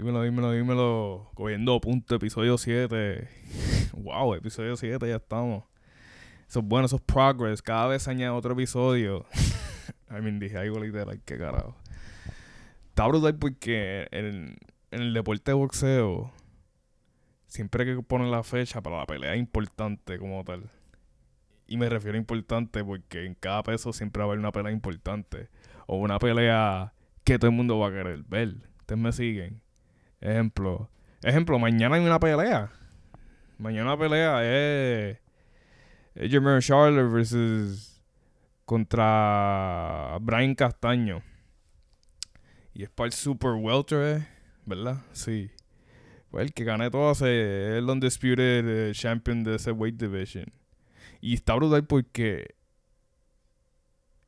Dímelo, dímelo, dímelo. Cogiendo punto, episodio 7. wow, episodio 7, ya estamos. Eso es bueno, eso es progress. Cada vez añade otro episodio. I mean, dije algo literal, qué carajo. Está brutal porque en, en el deporte de boxeo siempre que poner la fecha para la pelea importante como tal. Y me refiero a importante porque en cada peso siempre va a haber una pelea importante. O una pelea que todo el mundo va a querer ver. Ustedes me siguen. Ejemplo. Ejemplo, mañana hay una pelea. Mañana pelea es. Es Jermaine Charlotte versus. Contra Brian Castaño. Y es para el Super Welter. ¿verdad? Sí. Pues el que gane todo es el Undisputed eh, Champion de ese weight division. Y está brutal porque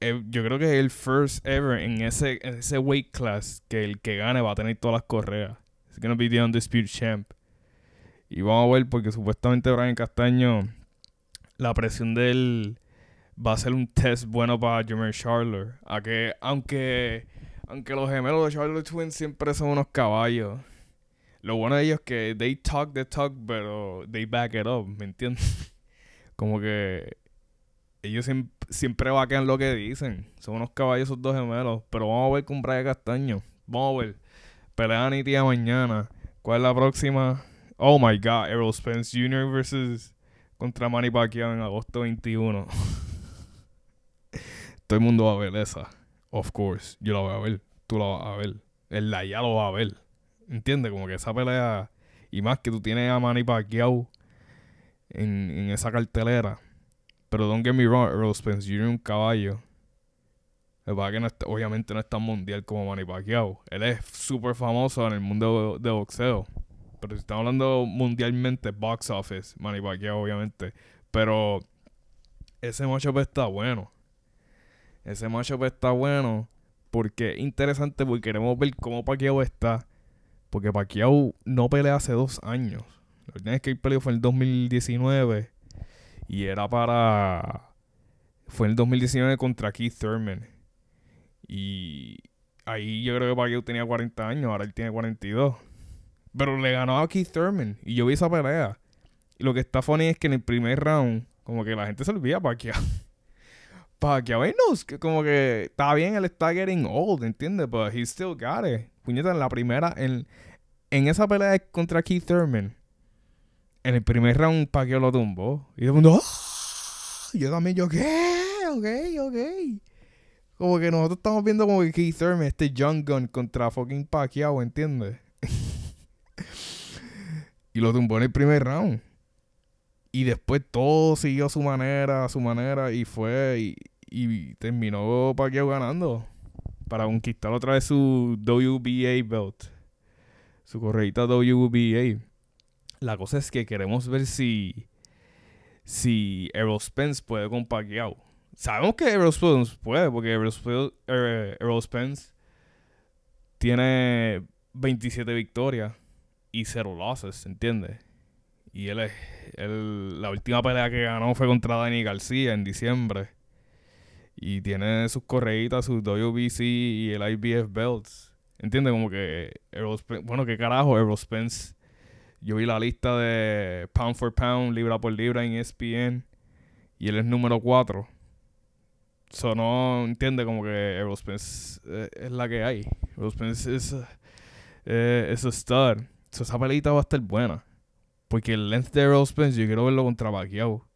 eh, yo creo que es el first ever en ese, en ese weight class que el que gane va a tener todas las correas. Gonna be the undisputed champ. Y vamos a ver porque supuestamente Brian Castaño, la presión de él va a ser un test bueno para Jermaine Charlotte. A que, aunque, aunque los gemelos de Charlotte Twins siempre son unos caballos. Lo bueno de ellos es que they talk the talk, pero they back it up, ¿me entiendes? Como que ellos siempre vaquean lo que dicen. Son unos caballos esos dos gemelos. Pero vamos a ver con Brian Castaño. Vamos a ver. Pelea tía mañana. ¿Cuál es la próxima? Oh my god, Errol Spence Jr. versus contra Manny Pacquiao en agosto 21. Todo el mundo va a ver esa. Of course. Yo la voy a ver. Tú la vas a ver. El ya lo va a ver. ¿Entiendes? Como que esa pelea. Y más que tú tienes a Manny Pacquiao en, en esa cartelera. Pero don't get me wrong, Errol Spence Jr. un caballo. El que no está, obviamente no es tan mundial como Manny Pacquiao. Él es súper famoso en el mundo de, boxeo. Pero si estamos hablando mundialmente, box office, Manny Pacquiao obviamente. Pero ese matchup está bueno. Ese matchup está bueno porque es interesante porque queremos ver cómo Pacquiao está. Porque Pacquiao no pelea hace dos años. La última vez que él peleó fue en el 2019. Y era para... Fue en el 2019 contra Keith Thurman. Y ahí yo creo que Pacquiao tenía 40 años, ahora él tiene 42. Pero le ganó a Keith Thurman y yo vi esa pelea. Y lo que está funny es que en el primer round, como que la gente se olvida Pacquiao. Pacquiao, no, como que está bien, él está getting old, ¿entiendes? Pero he still got it. Puñeta, en la primera, en, en esa pelea contra Keith Thurman, en el primer round Pacquiao lo tumbó. Y todo el mundo, ¡Ah! yo también, yo, ¿qué? Ok, ok. Como que nosotros estamos viendo como que Keith Thurman, este Young Gun contra fucking Pacquiao, ¿entiendes? y lo tumbó en el primer round. Y después todo siguió a su manera, a su manera, y fue, y, terminó Pacquiao ganando. Para conquistar otra vez su WBA belt. Su correita WBA. La cosa es que queremos ver si, si Errol Spence puede con Pacquiao sabemos que Errol Spence puede, porque Errol Spence, tiene 27 victorias y 0 losses, ¿entiendes? Y él es. la última pelea que ganó fue contra Danny García en diciembre. Y tiene sus correitas, sus WBC y el IBF belts. ¿Entiendes? Como que Errol Spence. Bueno, ¿qué carajo? Errol Spence. Yo vi la lista de pound for pound, libra por libra en ESPN. Y él es número 4 So, no entiende como que Aerospence eh, es la que hay. Aerospence es, eh, un star. So, esa pelita va a estar buena. Porque el length de Aerospence yo quiero verlo contra Pacquiao.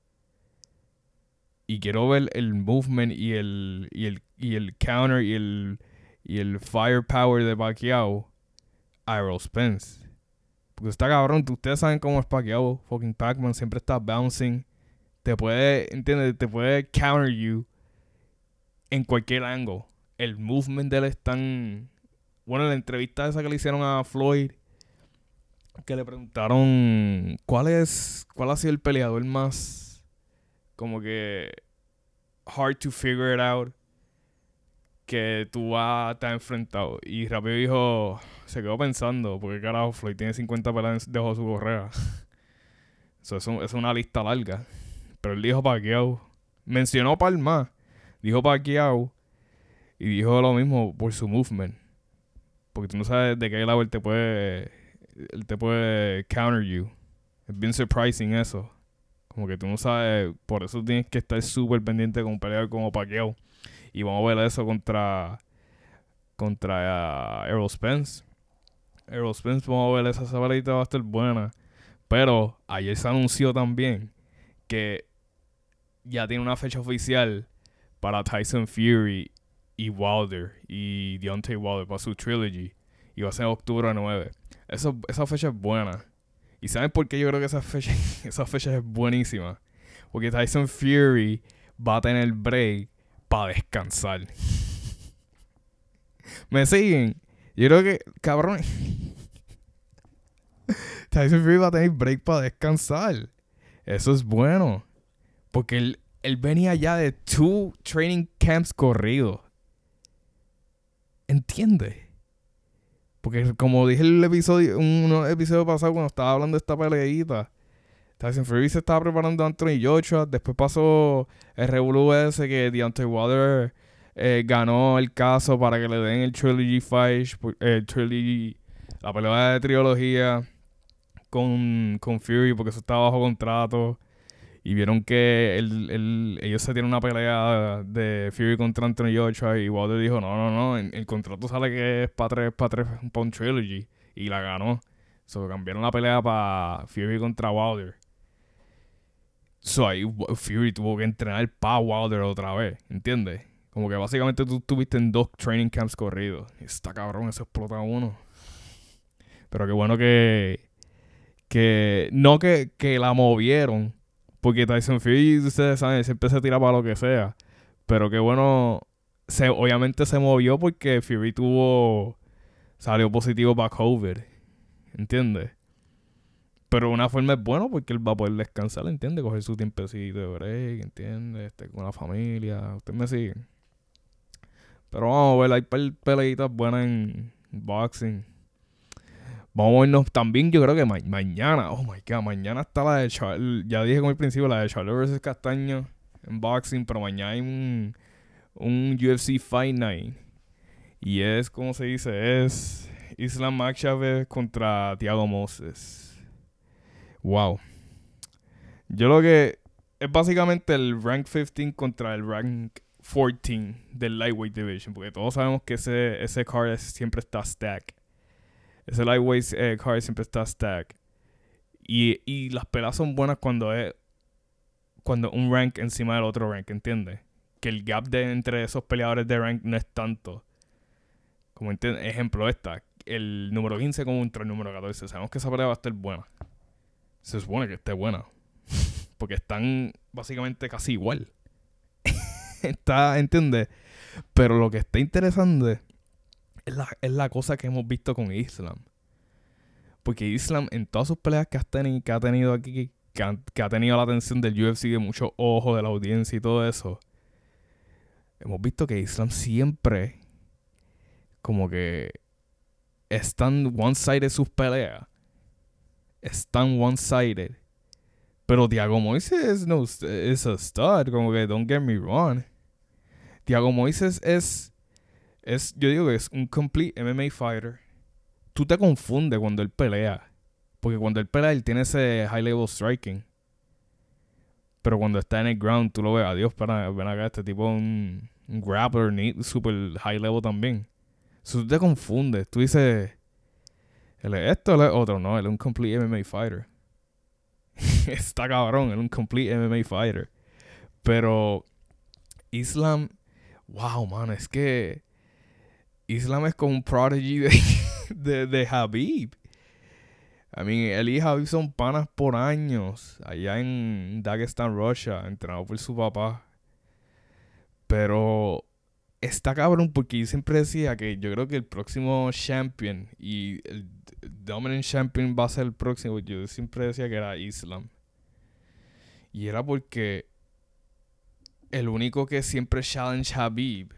Y quiero ver el movement y el, y el, y el counter y el, y el firepower de Pacquiao a Spence. Porque está cabrón, ustedes saben cómo es Pacquiao. Fucking Pac-Man siempre está bouncing. Te puede, ¿entiendes? Te puede counter you en cualquier ángulo. El movement de él es tan. Bueno, en la entrevista esa que le hicieron a Floyd, que le preguntaron cuál es. cuál ha sido el peleador más. como que. hard to figure it out. Que tú estar enfrentado. Y rápido dijo. Se quedó pensando, porque carajo, Floyd tiene 50 peleas debajo de su correa. Eso es, una lista larga. Pero él dijo Pacquiao. Mencionó Palma dijo Pacquiao y dijo lo mismo por su movement. Porque tú no sabes de qué lado él te puede. Él te puede counter you. Es bien surprising eso. Como que tú no sabes. Por eso tienes que estar súper pendiente con un peleador como Pacquiao. Y vamos a ver eso contra. Contra uh, Errol Spence. Errol Spence, vamos a ver esa sabalita va a estar buena. Pero ayer se anunció también que ya tiene una fecha oficial para Tyson Fury y Wilder y Deontay Wilder para su trilogy. Y va a ser octubre 9. Eso, esa fecha es buena. ¿Y saben por qué yo creo que esa fecha, esa fecha es buenísima? Porque Tyson Fury va a tener break para descansar. ¿Me siguen? Yo creo que, cabrón. Tyson Fury va a tener break para descansar. Eso es bueno. Porque él, él venía ya de two training camps corridos. ¿Entiendes? Porque como dije en el episodio, un episodio pasado cuando estaba hablando de esta peleita, Tyson Fury se estaba preparando a Anthony Joshua. Después pasó el Revolu ese que Deontay Wilder eh, ganó el caso para que le den el Trilogy Fight, el Trilogy, la pelea de trilogía con, con Fury porque eso estaba bajo contrato. Y vieron que ellos se tienen una pelea de Fury contra Anthony Joshua y Wilder dijo, no, no, no, el, contrato sale que es para tres, para tres, para un trilogy. Y la ganó. So, cambiaron la pelea para Fury contra Wilder. So, ahí Fury tuvo que entrenar para Wilder otra vez, ¿entiendes? Como que básicamente tú estuviste en dos training camps corridos. Está cabrón, eso explota uno. Pero qué bueno que... Que... No que, que la movieron porque Tyson Fury, ustedes saben, siempre se tira para lo que sea. Pero qué bueno. Se, obviamente se movió porque Fury tuvo. Salió positivo para COVID. ¿Entiendes? Pero una forma es bueno porque él va a poder descansar, ¿entiendes? Coger su tiempecito de break, ¿entiendes? Este, con la familia. Ustedes me siguen. Pero vamos a ver, hay peleitas buenas en boxing. Vamos a vernos también, yo creo que mañana, oh my god, mañana está la de Charlie, ya dije como el principio, la de Charlie vs. Castaño en boxing, pero mañana hay un, un UFC Fight Night. Y es, como se dice, es Islam Makhachev contra Thiago Moses. Wow. Yo lo que es básicamente el rank 15 contra el rank 14 del lightweight division, porque todos sabemos que ese, ese card siempre está stack. Ese lightweight eh, card siempre está stack. Y, y las peleas son buenas cuando es cuando un rank encima del otro rank, ¿entiendes? Que el gap de entre esos peleadores de rank no es tanto. Como ejemplo esta, el número 15 contra el número 14. Sabemos que esa pelea va a estar buena. Se supone que esté buena. Porque están básicamente casi igual. está, ¿entiendes? Pero lo que está interesante es la, cosa que hemos visto con Islam. Porque Islam, en todas sus peleas que, tenido, que ha tenido aquí, que, ha tenido la atención del UFC, de mucho ojo de la audiencia y todo eso, hemos visto que Islam siempre, como que, están one-sided sus peleas. Están one-sided. Pero Thiago Moises no, es a stud, como que, don't get me wrong. Thiago Moises es es, yo digo que es un complete MMA fighter. Tú te confundes cuando él pelea. Porque cuando él pelea, él tiene ese high level striking. Pero cuando está en el ground, tú lo ves, adiós, para, ven acá, este tipo un, un grappler super high level también. So, tú te confundes. Tú dices, él es esto, él es otro. No, él es un complete MMA fighter. está cabrón, él es un complete MMA fighter. Pero Islam, wow, man, es que Islam es como un prodigy de, de, de Habib. I mean, él y Habib son panas por años. Allá en Dagestan, Russia, entrenado por su papá. Pero está cabrón porque yo siempre decía que yo creo que el próximo champion y el dominant champion va a ser el próximo. Yo siempre decía que era Islam. Y era porque el único que siempre challenge Habib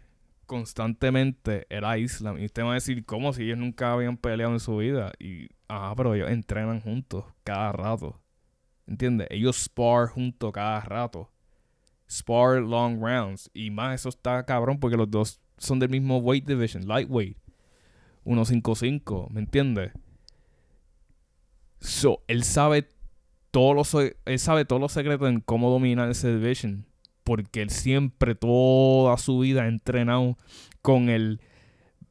constantemente era Islam. Y usted va a decir, ¿cómo? Si ellos nunca habían peleado en su vida. Y, ah, pero ellos entrenan juntos cada rato. ¿Entiendes? Ellos spar juntos cada rato. Spar long rounds. Y más, eso está cabrón porque los dos son del mismo weight division, lightweight. 155, ¿me entiendes? So, él sabe todos los él sabe todos los secretos en cómo dominar ese division porque él siempre toda su vida ha entrenado con el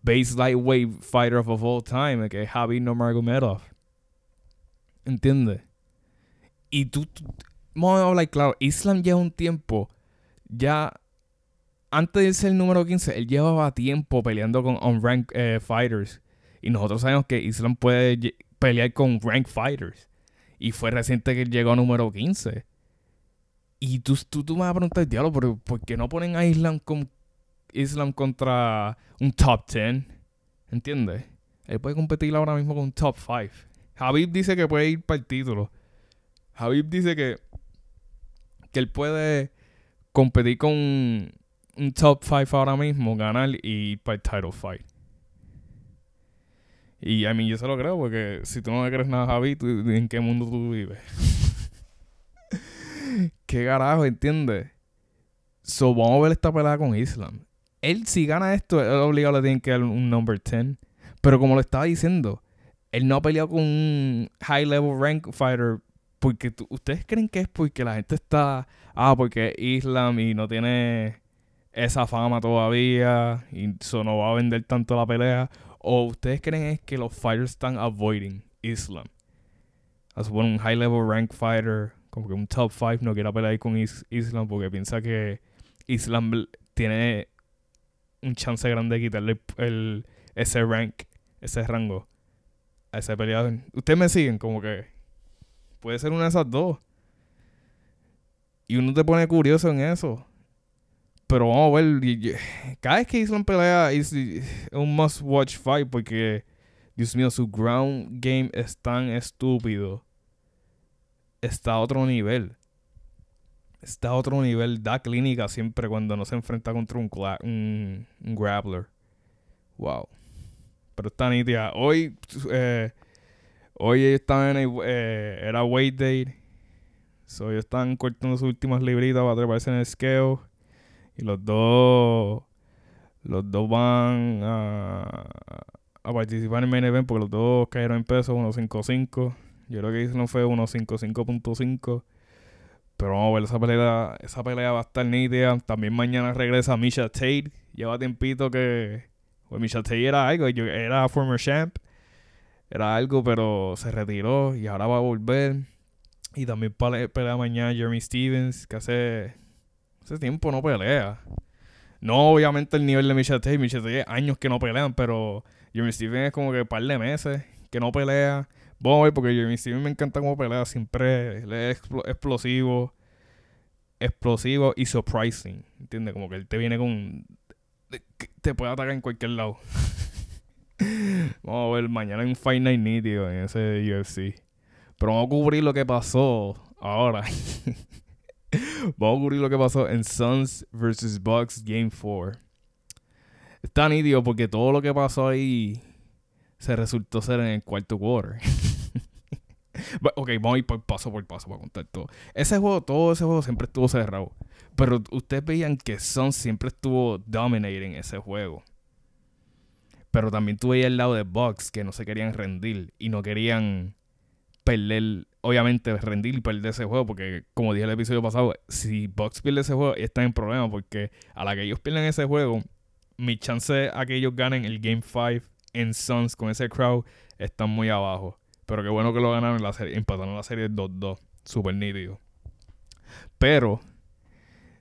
base lightweight fighter of all time, que es Javi Nurmagomedov. ¿Entiendes? Y tú, vamos a hablar claro, Islam lleva un tiempo ya antes de ser el número 15, él llevaba tiempo peleando con unranked eh, fighters. Y nosotros sabemos que Islam puede pelear con ranked fighters. Y fue reciente que llegó a número 15. Y tú, tú, tú me vas a preguntar, diablo, ¿por, ¿por qué no ponen a Islam, con, Islam contra un top 10? ¿Entiendes? Él puede competir ahora mismo con un top 5. Habib dice que puede ir para el título. Habib dice que, que él puede competir con un top 5 ahora mismo, ganar y ir para el title fight. Y a mí yo se lo creo porque si tú no me crees nada, Javi, ¿en qué mundo tú vives? ¿Qué carajo, entiendes? So, vamos a ver esta pelea con Islam. Él, si gana esto, él obligado le tiene que dar un number 10. Pero como lo estaba diciendo, él no ha peleado con un high level rank fighter porque ustedes creen que es porque la gente está, ah, porque es Islam y no tiene esa fama todavía y eso no va a vender tanto la pelea o ustedes creen es que los fighters están avoiding Islam. A suponer un high level rank fighter, como que un top 5 no quiera pelear con Islam porque piensa que Islam tiene un chance grande de quitarle el, ese rank, ese rango a ese peleador. Ustedes me siguen como que puede ser una de esas dos. Y uno te pone curioso en eso. Pero vamos a ver. Cada vez que Islam pelea es un must watch fight porque, Dios mío, su ground game es tan estúpido. Está a otro nivel. Está a otro nivel. Da clínica siempre cuando no se enfrenta contra un, un, un grappler. Wow. Pero está nítida. Hoy, eh, hoy estaban en eh, era weight day. So, ellos están cortando sus últimas libritas para treparse en el scale. Y los dos. Los dos van a, a participar en el main event porque los dos cayeron en peso 1.55. Yo creo que Islam fue 1.55.5. Pero vamos a ver, esa pelea, esa pelea va a estar nítida. También mañana regresa Misha Tate. Lleva tiempito que. Pues Misha Tate era algo, era former champ. Era algo, pero se retiró y ahora va a volver. Y también pelea mañana Jeremy Stevens, que hace Hace tiempo no pelea. No, obviamente, el nivel de Michelle Tate. Michelle Tate años que no pelean, pero Jeremy Steven es como que un par de meses que no pelea. Voy, porque Jeremy Steven me encanta cómo pelea. Siempre es explosivo. Explosivo y surprising. ¿Entiendes? Como que él te viene con. Te puede atacar en cualquier lado. vamos a ver mañana en Fight Night nítido en ese UFC. Pero vamos a cubrir lo que pasó ahora. Vamos a cubrir lo que pasó en Suns vs. Bucks Game 4. Está nítido porque todo lo que pasó ahí se resultó ser en el cuarto quarter. ok, vamos a ir paso por paso para contar todo. Ese juego, todo ese juego siempre estuvo cerrado. Pero ustedes veían que Suns siempre estuvo dominating ese juego. Pero también tuve el lado de Bucks que no se querían rendir y no querían perder obviamente rendir y perder ese juego, porque como dije el episodio pasado, si Bucks pierde ese juego, están en problema, porque a la que ellos pierden ese juego, mi chance a que ellos ganen el Game 5 en Suns con ese crowd están muy abajo. Pero qué bueno que lo ganaron en la serie, empataron la serie 2-2, súper nítido. Pero,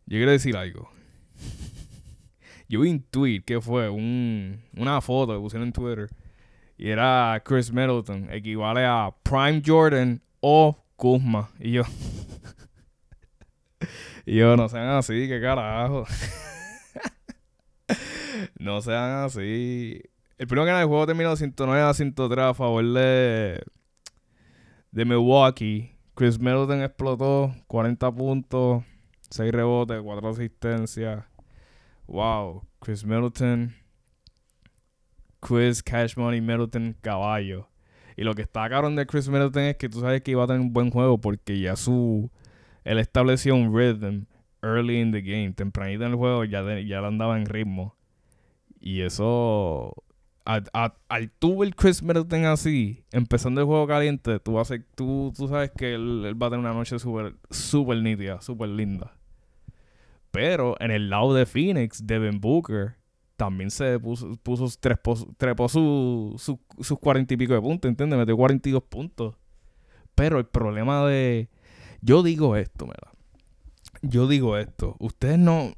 yo quiero decir algo. Yo vi un tweet que fue un, una foto que pusieron en Twitter. Y era Chris Middleton, equivale a Prime Jordan o Kuzma. Y yo. y yo, no sean así, qué carajo. no sean así. El primero que el juego terminó 109 a 103 a favor de, de Milwaukee. Chris Middleton explotó 40 puntos, 6 rebotes, 4 asistencias. Wow, Chris Middleton, Chris Cash Money Middleton, caballo. Y lo que está cabrón de Chris Middleton es que tú sabes que iba a tener un buen juego porque ya su. Él estableció un rhythm early in the game. Tempranito en el juego ya, ya andaba en ritmo. Y eso al tuvo el Chris Middleton así, empezando el juego caliente, tú, vas tú, tú sabes que él, va a tener una noche súper super nítida, súper linda. Pero en el lado de Phoenix, Devin Booker también se puso, puso trepó, sus cuarenta y pico de puntos, ¿entiendes? Metió 42 puntos. Pero el problema de... Yo digo esto, ¿verdad? Yo digo esto. Ustedes no...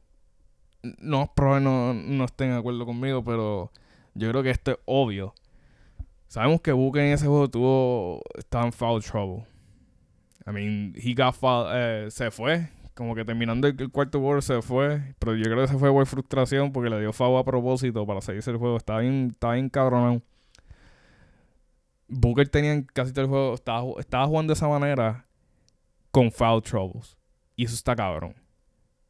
No, probablemente no, no estén de acuerdo conmigo, pero yo creo que esto es obvio. Sabemos que Booker en ese juego tuvo. Estaba en foul trouble. I mean, he got foul, eh, se fue. Como que terminando el, cuarto quarter se fue. Pero yo creo que se fue por frustración porque le dio foul a propósito para seguirse el juego. Estaba bien, estaba bien cabronado. Booker tenía casi todo el juego. Estaba, estaba jugando de esa manera con foul troubles. Y eso está cabrón.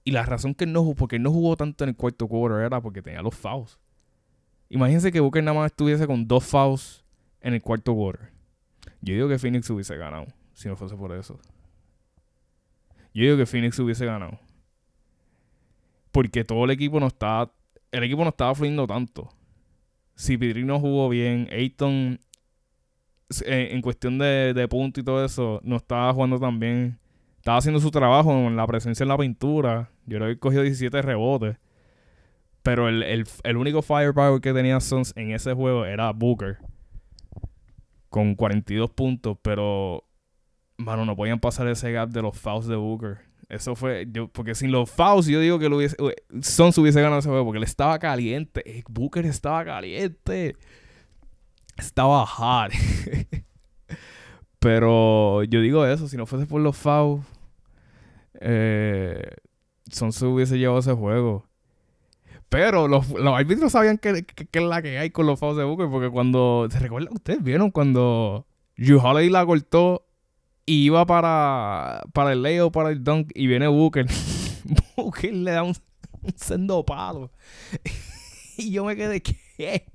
Y la razón que no jugó, porque no jugó tanto en el cuarto quarter era porque tenía los fouls. Imagínense que Booker nada más estuviese con dos fouls en el cuarto quarter. Yo digo que Phoenix hubiese ganado si no fuese por eso. Yo digo que Phoenix hubiese ganado. Porque todo el equipo no estaba. El equipo no estaba fluyendo tanto. Si Pedrino jugó bien, Ayton eh, en cuestión de, de punto y todo eso, no estaba jugando tan bien. Estaba haciendo su trabajo en la presencia en la pintura. Yo creo que cogió 17 rebotes. Pero el, único firepower que tenía Suns en ese juego era Booker. Con 42 puntos. Pero, mano, no podían pasar ese gap de los fouls de Booker. Eso fue. Yo, porque sin los fouls, yo digo que lo hubiese, Suns hubiese ganado ese juego. Porque él estaba caliente. Eh, Booker estaba caliente. Estaba hard. pero yo digo eso. Si no fuese por los fouls. Eh, Suns hubiese llevado ese juego. Pero los, los árbitros sabían que, es la que hay con los fouls de Booker. Porque cuando. ¿Se recuerdan? Ustedes vieron cuando Drew Holiday la cortó y iba para, para el leo, para el dunk y viene Booker. Booker le da un, sendo palo. y yo me quedé, ¿qué?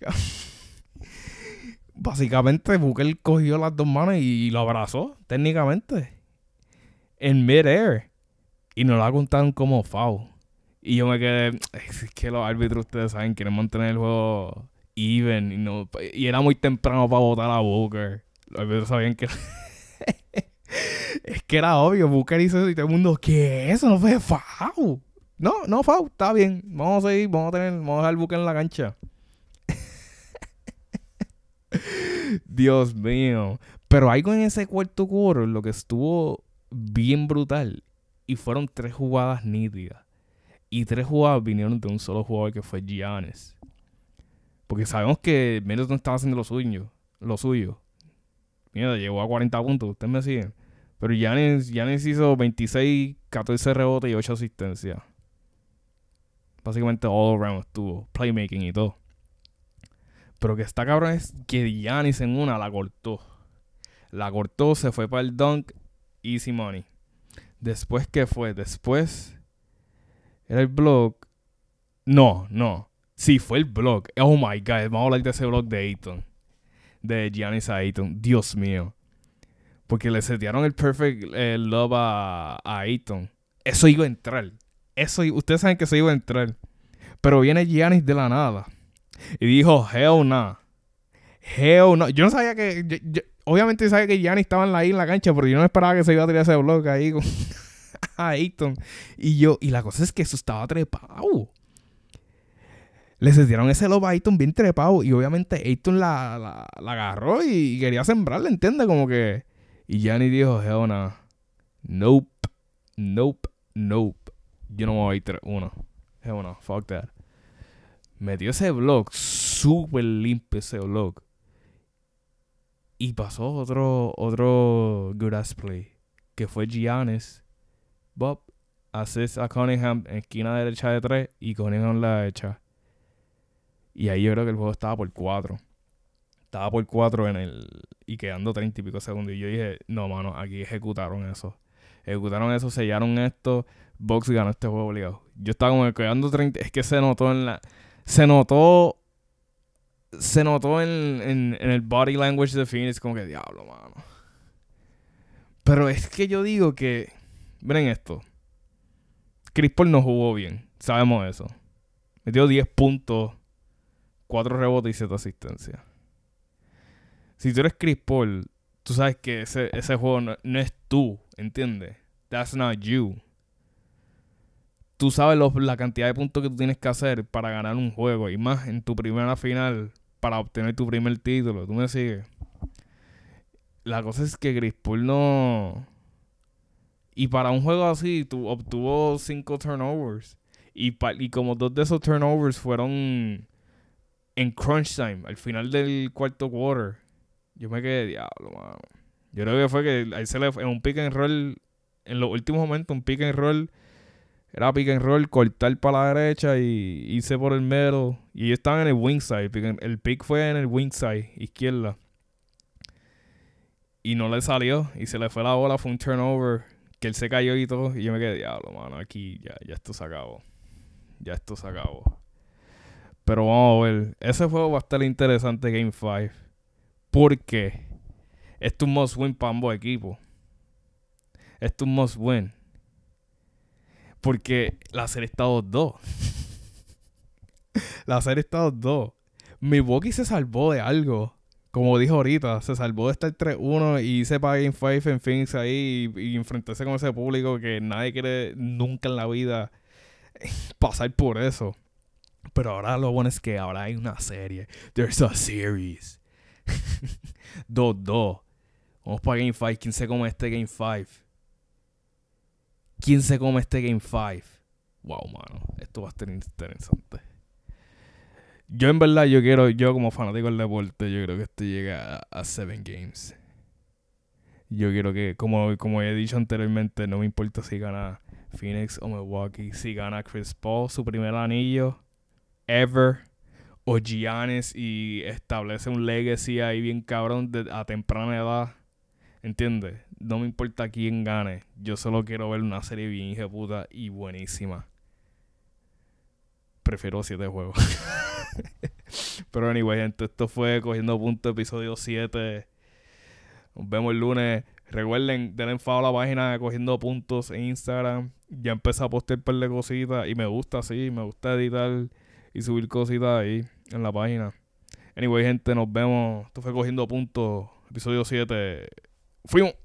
Básicamente Booker cogió las dos manos y lo abrazó, técnicamente. En mid-air. Y nos la contaron como foul. Y yo me quedé, es que los árbitros ustedes saben, quieren mantener el juego even. Y, no, y era muy temprano para votar a Booker. Los árbitros sabían que... es que era obvio, Booker hizo eso y todo el mundo, ¿qué eso? No fue foul. No, no foul, está bien. Vamos a seguir, vamos a tener, vamos a dejar Booker en la cancha. Dios mío. Pero algo en ese cuarto cuarto lo que estuvo bien brutal. Y fueron tres jugadas nítidas. Y tres jugadas vinieron de un solo jugador que fue Giannis. Porque sabemos que no estaba haciendo lo suyo. Lo suyo. Mira, llegó a 40 puntos. Ustedes me siguen. Pero Giannis, Giannis hizo 26, 14 rebotes y 8 asistencias. Básicamente all around estuvo. Playmaking y todo. Pero que está cabrón es que Giannis en una la cortó. La cortó, se fue para el dunk. Easy money. Después, ¿qué fue? Después el blog. No, no. Sí, fue el blog. Oh my god. Vamos a hablar de ese blog de Ayton. De Giannis Ayton. Dios mío. Porque le setearon el perfect eh, love a, a Ayton. Eso iba a entrar. Eso, ustedes saben que eso iba a entrar. Pero viene Giannis de la nada. Y dijo, hell no. Hell no. Yo no sabía que. obviamente sabía que Giannis estaba la, en la cancha, pero yo no esperaba que se iba a tirar ese blog ahí con, a Ayton. Y yo, y la cosa es que eso estaba trepado. Le sentieron ese lobo a Ayton bien trepado. Y obviamente Ayton la, la, agarró y quería sembrarle, ¿entiendes? Como que. Y Gianni dijo, no. Nope. Nope. Nope. Yo no me voy a ir 3-1. Hell no. Fuck that. Metió ese blog. Súper limpio ese blog. Y pasó otro, otro good ass play. Que fue Giannis Bob, haces a Cunningham en esquina derecha de 3 y Cunningham la derecha. Y ahí yo creo que el juego estaba por 4. Estaba por 4 en el. Y quedando 30 y pico segundos. Y yo dije, no, mano, aquí ejecutaron eso. Ejecutaron eso, sellaron esto. Box ganó este juego obligado. Yo estaba como quedando 30. Es que se notó en la. Se notó. Se notó en, en, en el body language de Phoenix. Como que diablo, mano. Pero es que yo digo que Miren esto. Chris Paul no jugó bien. Sabemos eso. Metió 10 puntos, 4 rebotes y 7 asistencias. Si tú eres Chris Paul, tú sabes que ese, juego no, no es tú, ¿entiendes? That's not you tú sabes la cantidad de puntos que tú tienes que hacer para ganar un juego y más en tu primera final para obtener tu primer título. ¿Tú me sigues? La cosa es que Chris Paul no... Y para un juego así, tú obtuvo cinco turnovers. Y, y como dos de esos turnovers fueron en crunch time, al final del cuarto quarter. Yo me quedé, diablo, mano. Yo creo que fue que ahí se le fue en un pick and roll, en los últimos momentos, un pick and roll era pick and roll, cortar para la derecha y irse por el medio. Y ellos estaban en el wing side. El pick fue en el wing side, izquierda. Y no le salió. Y se le fue la bola, fue un turnover. Que él se cayó y todo. Y yo me quedé, diablo, mano. Aquí ya, ya esto se acabó. Ya esto se acabó. Pero vamos a ver. Ese juego va a estar interesante, Game 5. Porque es un must win para ambos equipos. Es un must win. Porque la serie está 2-2. la serie está 2-2. Milwaukee se salvó de algo. Como dijo ahorita, se salvó de estar 3-1 y se para Game 5 en Phoenix ahí y, enfrentarse con ese público que nadie quiere nunca en la vida pasar por eso. Pero ahora lo bueno es que ahora hay una serie. There's a series. 2-2. Vamos para Game 5. ¿Quién se come este Game 5? ¿Quién se come este Game 5? Wow, mano. Esto va a estar interesante. Yo en verdad, yo quiero, yo como fanático del deporte, yo creo que esto llega a 7 games. Yo quiero que, como, como he dicho anteriormente, no me importa si gana Phoenix o Milwaukee, si gana Chris Paul su primer anillo ever, o Giannis y establece un legacy ahí bien cabrón a temprana edad. ¿Entiendes? no me importa quién gane. Yo solo quiero ver una serie bien puta y buenísima. Prefiero 7 juegos. Pero anyway, gente, esto fue Cogiendo Punto, episodio 7. Nos vemos el lunes. Recuerden, denle follow a la página Cogiendo Puntos en Instagram. Ya empecé a postear un par de cositas y me gusta así, me gusta editar y subir cositas ahí en la página. Anyway, gente, nos vemos. Esto fue Cogiendo Puntos, episodio 7. Fuimos.